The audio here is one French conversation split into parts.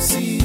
see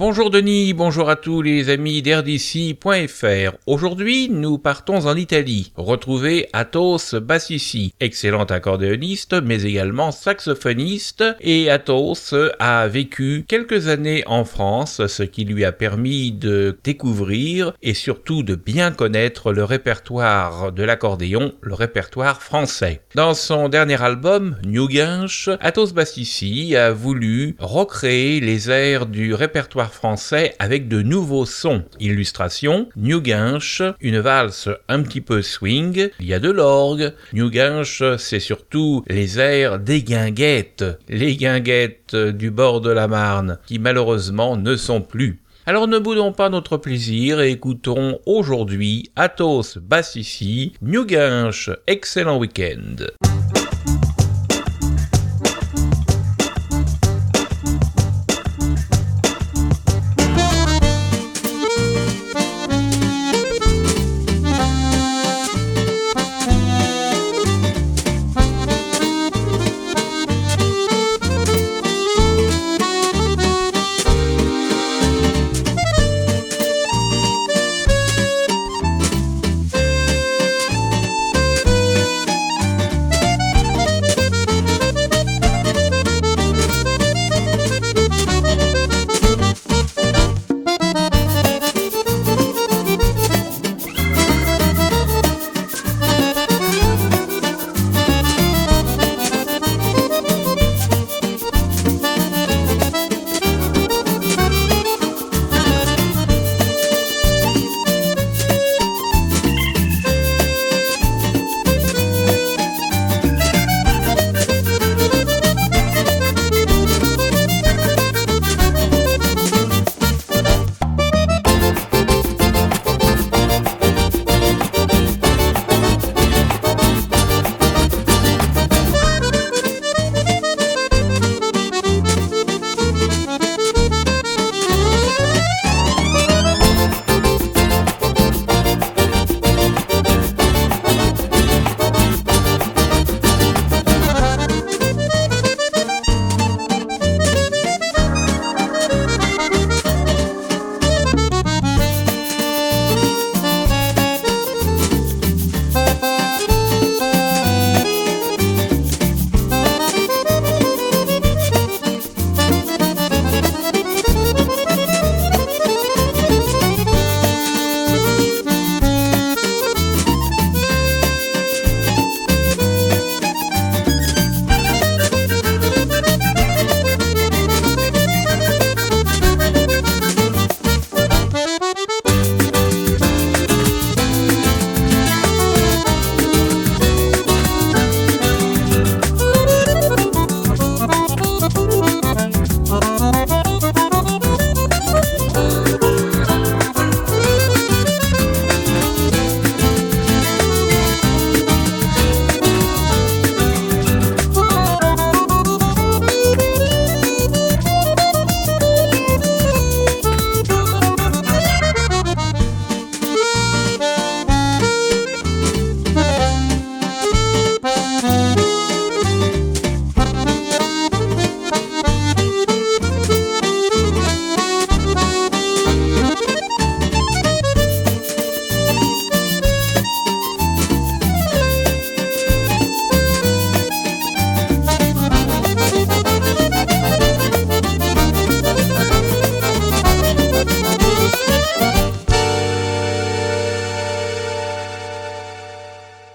Bonjour Denis, bonjour à tous les amis d'RDC.fr. Aujourd'hui, nous partons en Italie, retrouver Athos Bassissi, excellent accordéoniste mais également saxophoniste et Athos a vécu quelques années en France, ce qui lui a permis de découvrir et surtout de bien connaître le répertoire de l'accordéon, le répertoire français. Dans son dernier album, New Guinche, Athos Bassissi a voulu recréer les airs du répertoire français avec de nouveaux sons. Illustration, New Guinche, une valse un petit peu swing, il y a de l'orgue. New Guinche, c'est surtout les airs des guinguettes, les guinguettes du bord de la Marne, qui malheureusement ne sont plus. Alors ne boudons pas notre plaisir et écoutons aujourd'hui Athos Bassissi, New Guinche, excellent week-end.